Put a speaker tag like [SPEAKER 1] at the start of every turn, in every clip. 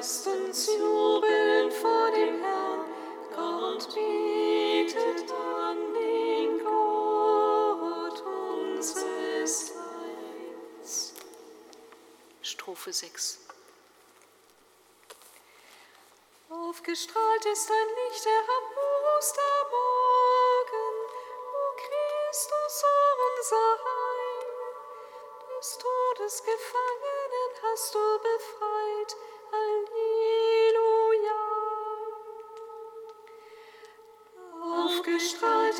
[SPEAKER 1] Jubeln vor dem Herrn, Gott bietet an den Gott uns.
[SPEAKER 2] Strophe 6.
[SPEAKER 1] Aufgestrahlt ist ein Licht, der am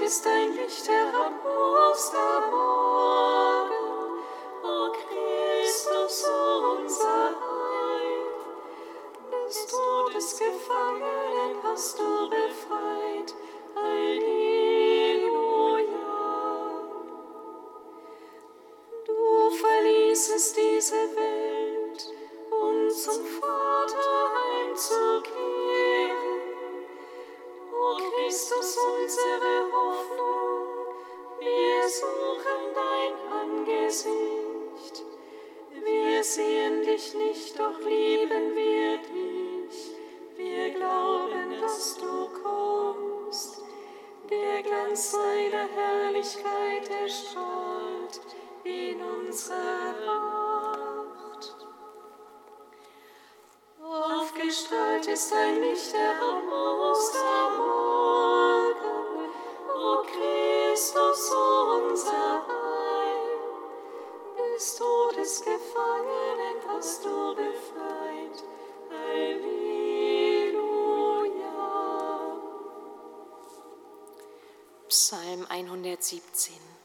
[SPEAKER 1] ist ein Licht Herrlichkeit erstrahlt in unserer Macht. Aufgestrahlt ist ein Licht der Amor aus Amor.
[SPEAKER 2] Psalm 117.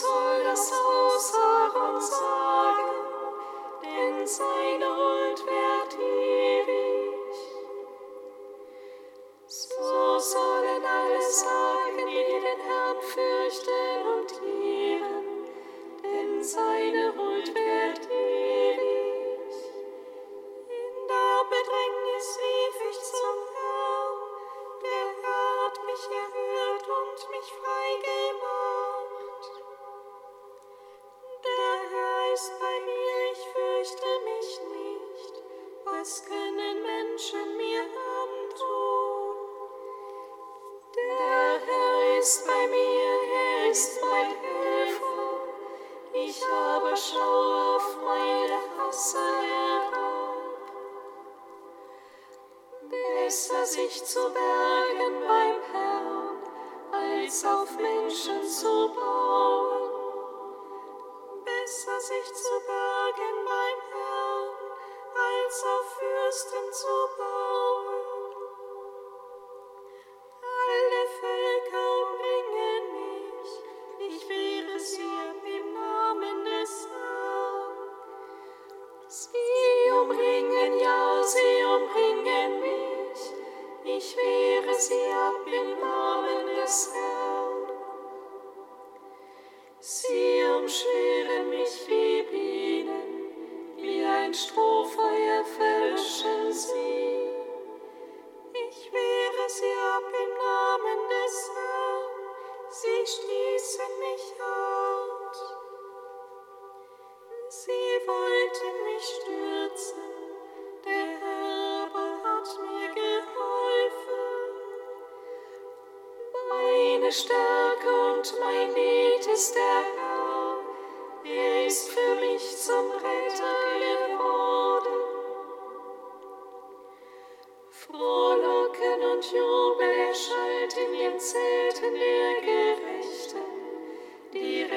[SPEAKER 1] soll das Haus Aarons sein. er sich zu bergen mein Herrn, als auf Fürsten zu bauen.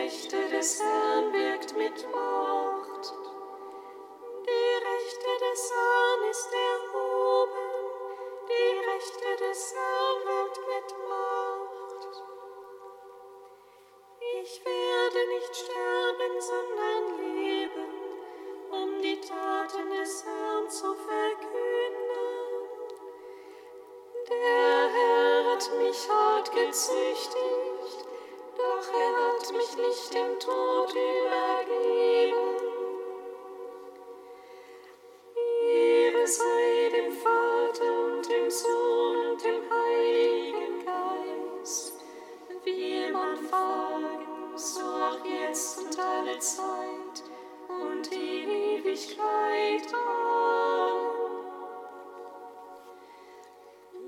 [SPEAKER 1] Rechte des Herrn wirkt mit Macht. Die Rechte des Herrn ist erhoben. Die Rechte des Herrn wirkt mit Macht. Ich werde nicht sterben, sondern leben, um die Taten des Herrn zu verkünden. Der Herr hat mich hart gezüchtet.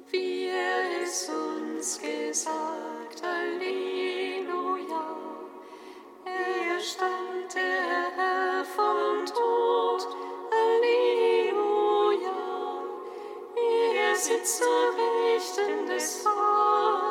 [SPEAKER 1] wie er es uns gesagt, Halleluja. Er stand der Herr vom Tod, Halleluja. Er sitzt zur Rechten des Vaters.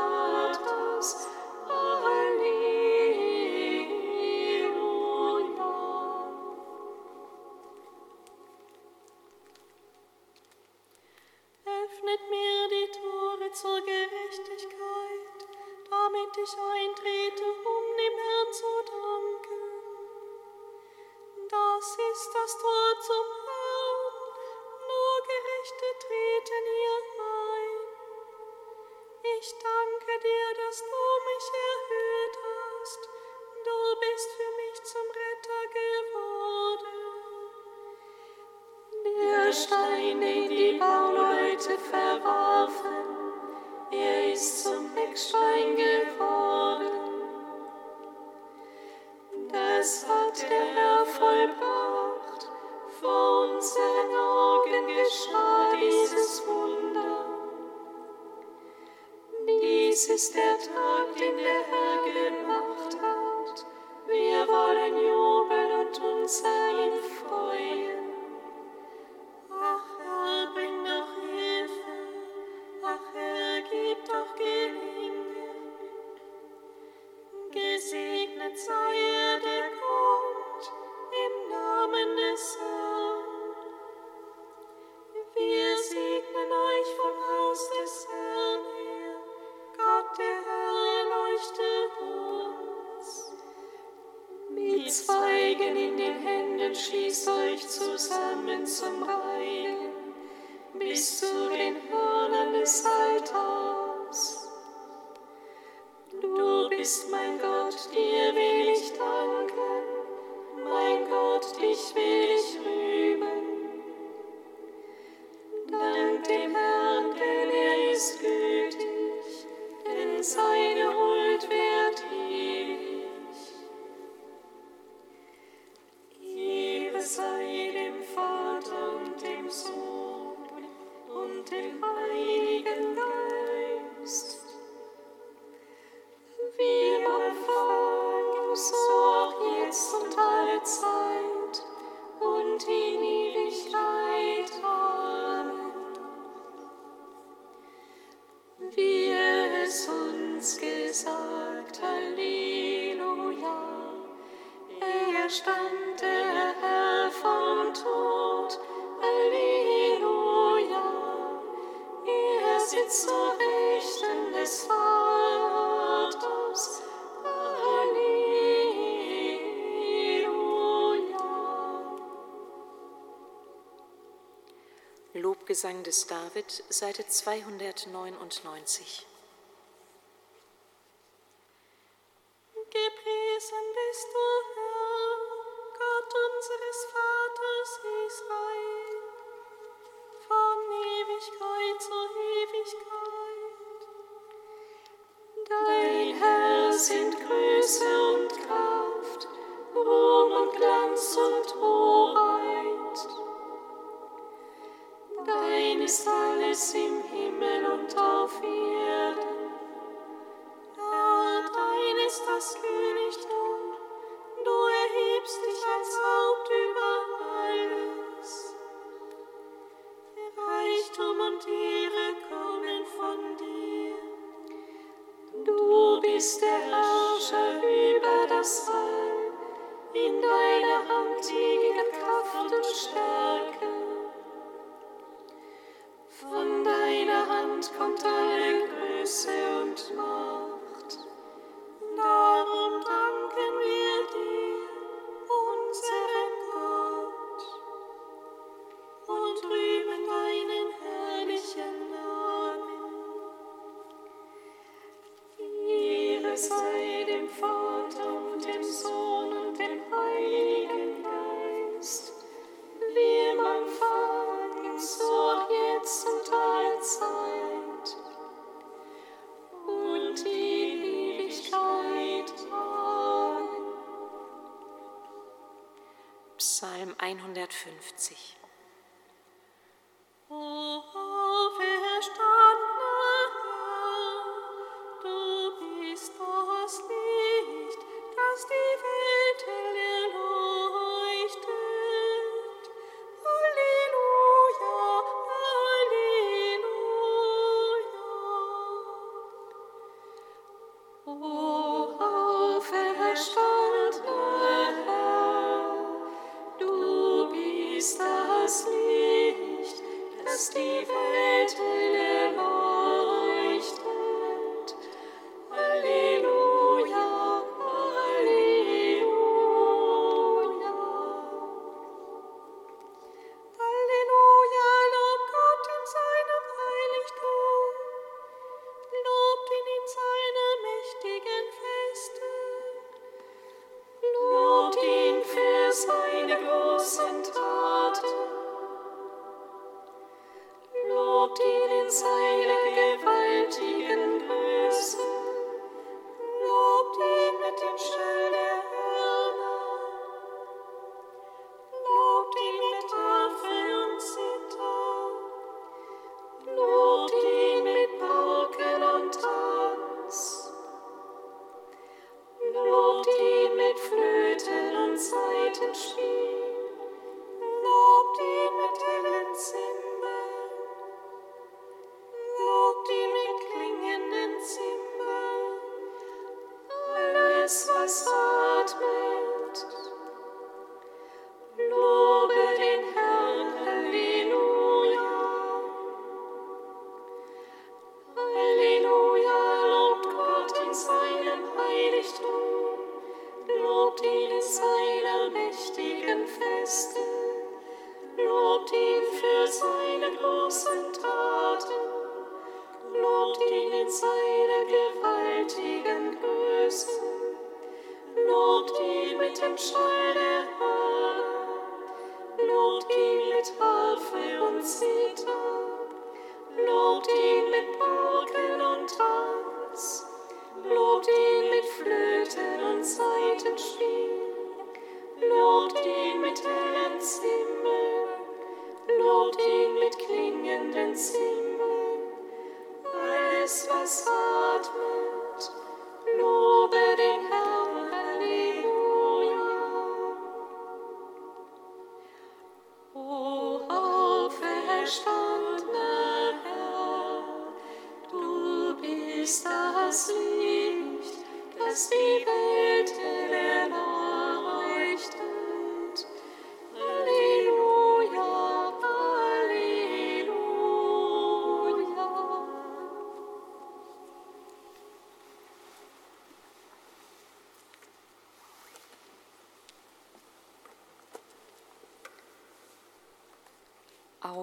[SPEAKER 1] ist der Tag, den der Herr gemacht ich will.
[SPEAKER 2] Lobgesang des David, Seite 299.
[SPEAKER 1] jubeln vor dem Herrn, Gott bietet an 150. Oh. Zeiten spielt.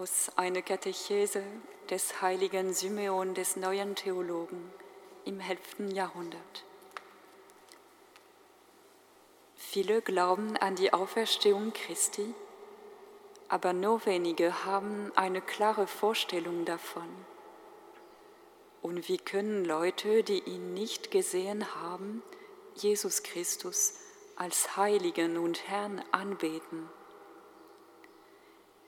[SPEAKER 3] Aus einer Katechese des heiligen Symeon des neuen Theologen im 11. Jahrhundert. Viele glauben an die Auferstehung Christi, aber nur wenige haben eine klare Vorstellung davon. Und wie können Leute, die ihn nicht gesehen haben, Jesus Christus als Heiligen und Herrn anbeten?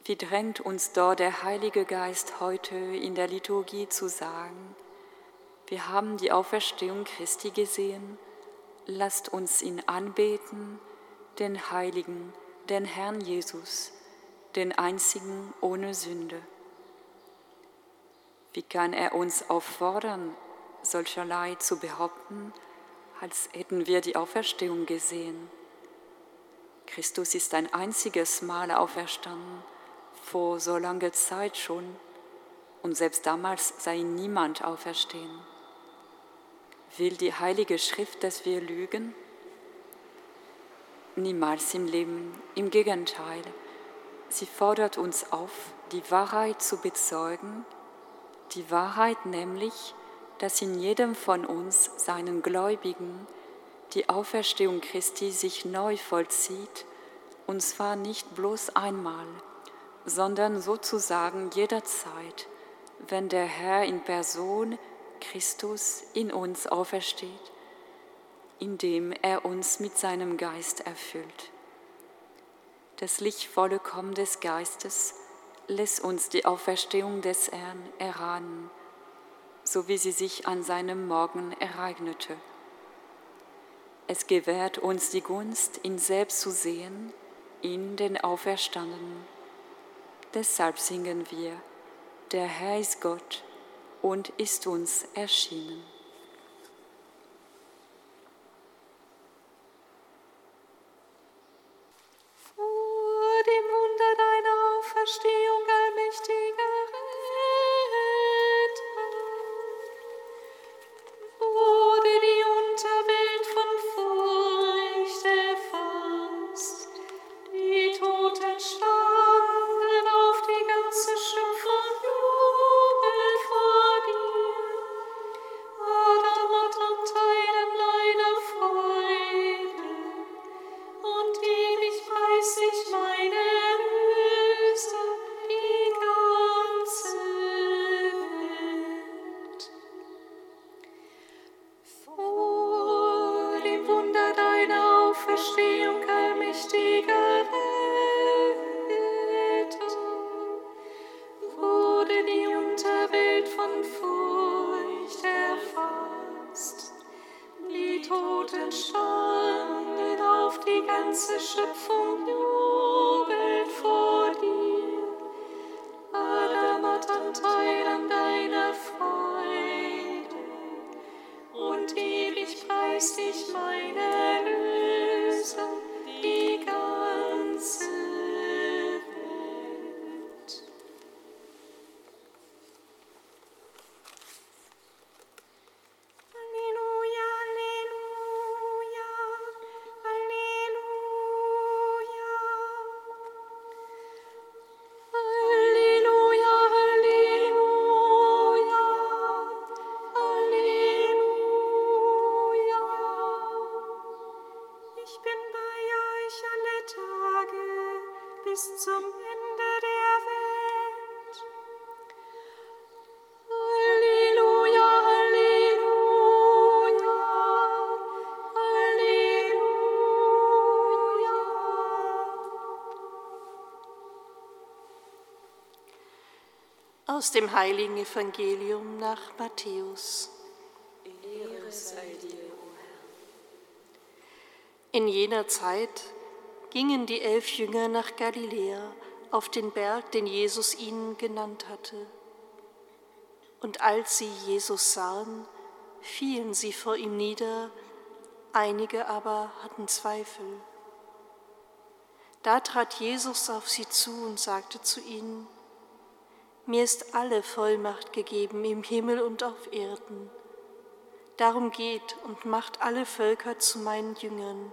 [SPEAKER 3] Wie drängt uns dort der Heilige Geist heute in der Liturgie zu sagen, wir haben die Auferstehung Christi gesehen, lasst uns ihn anbeten, den Heiligen, den Herrn Jesus, den einzigen ohne Sünde. Wie kann er uns auffordern, solcherlei zu behaupten, als hätten wir die Auferstehung gesehen. Christus ist ein einziges Mal auferstanden, vor so langer Zeit schon, und selbst damals sei niemand auferstehen. Will die Heilige Schrift, dass wir lügen? Niemals im Leben, im Gegenteil. Sie fordert uns auf, die Wahrheit zu bezeugen, die Wahrheit nämlich, dass in jedem von uns, seinen Gläubigen, die Auferstehung Christi sich neu vollzieht, und zwar nicht bloß einmal, sondern sozusagen jederzeit, wenn der Herr in Person Christus in uns aufersteht, indem er uns mit seinem Geist erfüllt. Das lichtvolle Kommen des Geistes lässt uns die Auferstehung des Herrn erahnen so wie sie sich an seinem Morgen ereignete. Es gewährt uns die Gunst, ihn selbst zu sehen, in den Auferstandenen. Deshalb singen wir, der Herr ist Gott und ist uns erschienen.
[SPEAKER 1] Aus dem heiligen Evangelium nach Matthäus. Ehre sei dir, o Herr. In jener Zeit gingen die elf Jünger nach Galiläa auf den Berg, den Jesus ihnen genannt hatte. Und als sie Jesus sahen, fielen sie vor ihm nieder, einige aber hatten Zweifel. Da trat Jesus auf sie zu und sagte zu ihnen, mir ist alle Vollmacht gegeben im Himmel und auf Erden. Darum geht und macht alle Völker zu meinen Jüngern.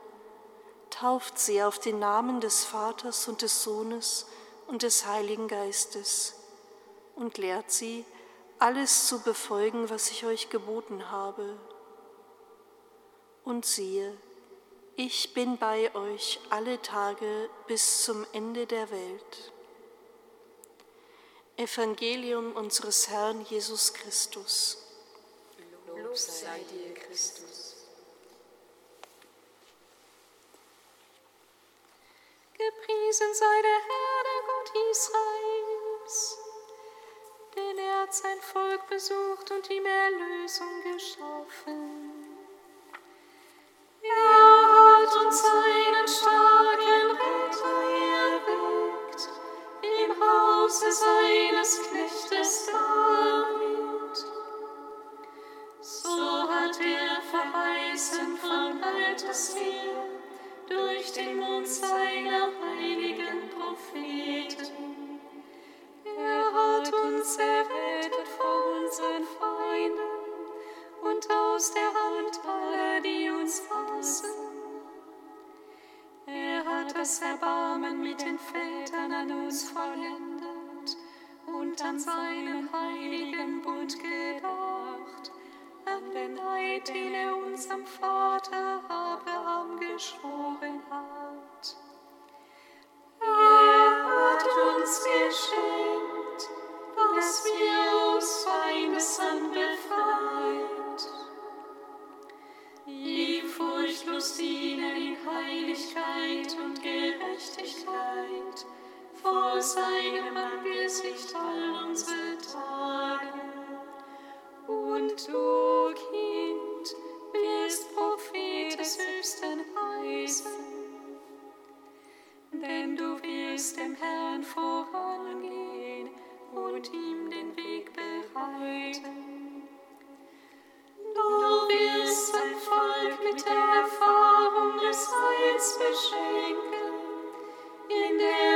[SPEAKER 1] Tauft sie auf den Namen des Vaters und des Sohnes und des Heiligen Geistes und lehrt sie, alles zu befolgen, was ich euch geboten habe. Und siehe, ich bin bei euch alle Tage bis zum Ende der Welt. Evangelium unseres Herrn Jesus Christus.
[SPEAKER 2] Lob sei dir, Christus.
[SPEAKER 1] Gepriesen sei der Herr, der Gott Israels, denn er hat sein Volk besucht und ihm Erlösung geschaffen. Hause seines Knechtes David. So hat er verheißen Altes her durch den Mund seiner heiligen Propheten. Er hat uns errettet vor unseren Feinden und aus der Hand aller, die uns hassen. Er hat das Erbarmen mit den Vätern an uns vollendet und an seinen heiligen Bund gedacht, an den Eid, den er unserem Vater Abraham geschworen hat. Er hat uns geschenkt, dass wir aus Feindeshand befreit. Ihm furchtlos dienen in Heiligkeit und Gerechtigkeit vor seinem Angesicht all unsere Tage. Und du, Kind, wirst Prophet des Höchsten heißen, denn du wirst dem Herrn vorangehen und ihm den Weg bereiten. Du wirst sein Volk mit der Erfahrung des Heils beschenken, in der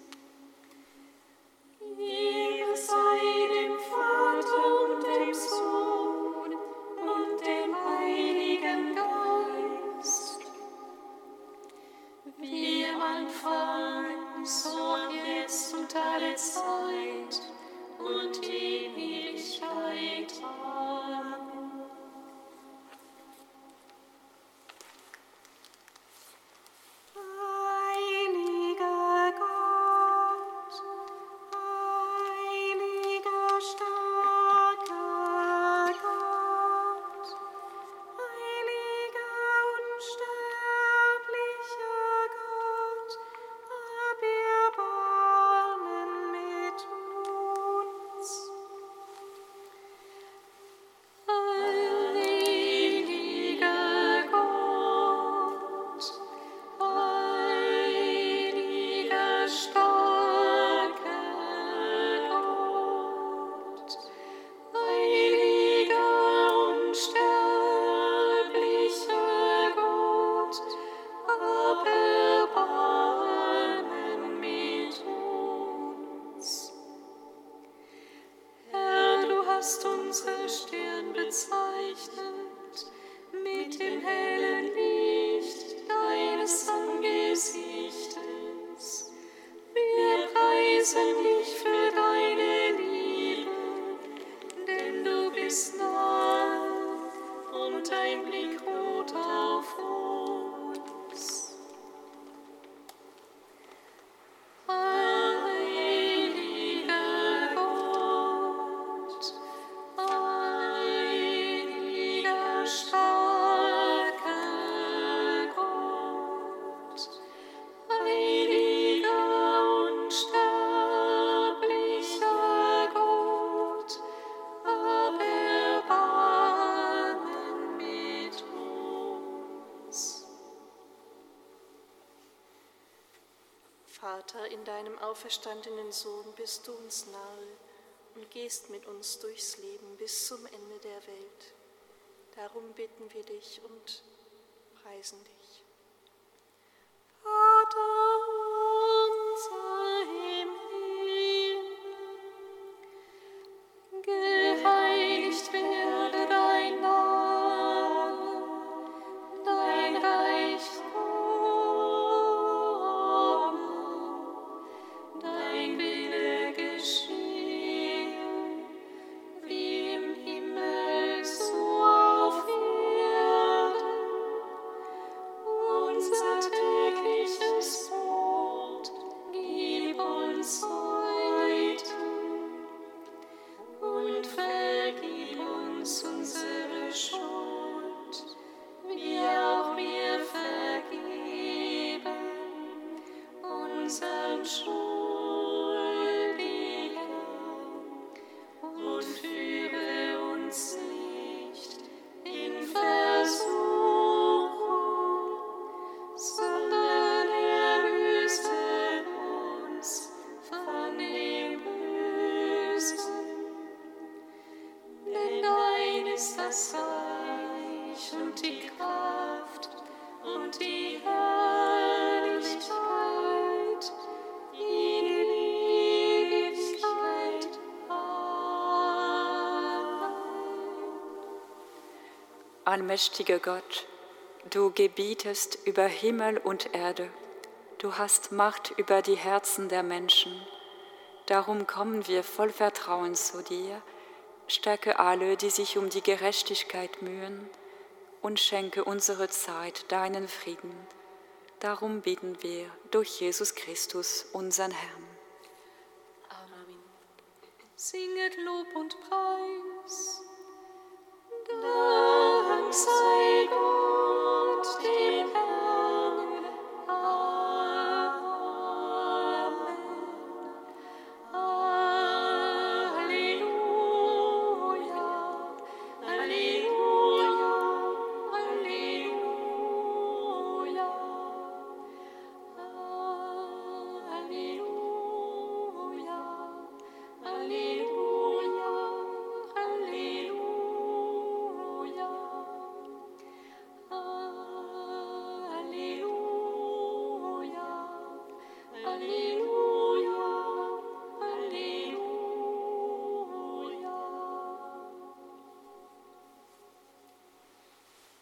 [SPEAKER 1] Anfang, so jetzt und alle Zeit
[SPEAKER 2] auferstandenen Sohn bist du uns nahe und gehst mit uns durchs Leben bis zum Ende der Welt. Darum bitten wir dich und preisen dich.
[SPEAKER 3] Allmächtiger Gott, du gebietest über Himmel und Erde. Du hast Macht über die Herzen der Menschen. Darum kommen wir voll Vertrauen zu dir. Stärke alle, die sich um die Gerechtigkeit mühen, und schenke unsere Zeit deinen Frieden. Darum beten wir durch Jesus Christus, unseren Herrn.
[SPEAKER 1] Amen. Singet Lob und Preis. sáng say con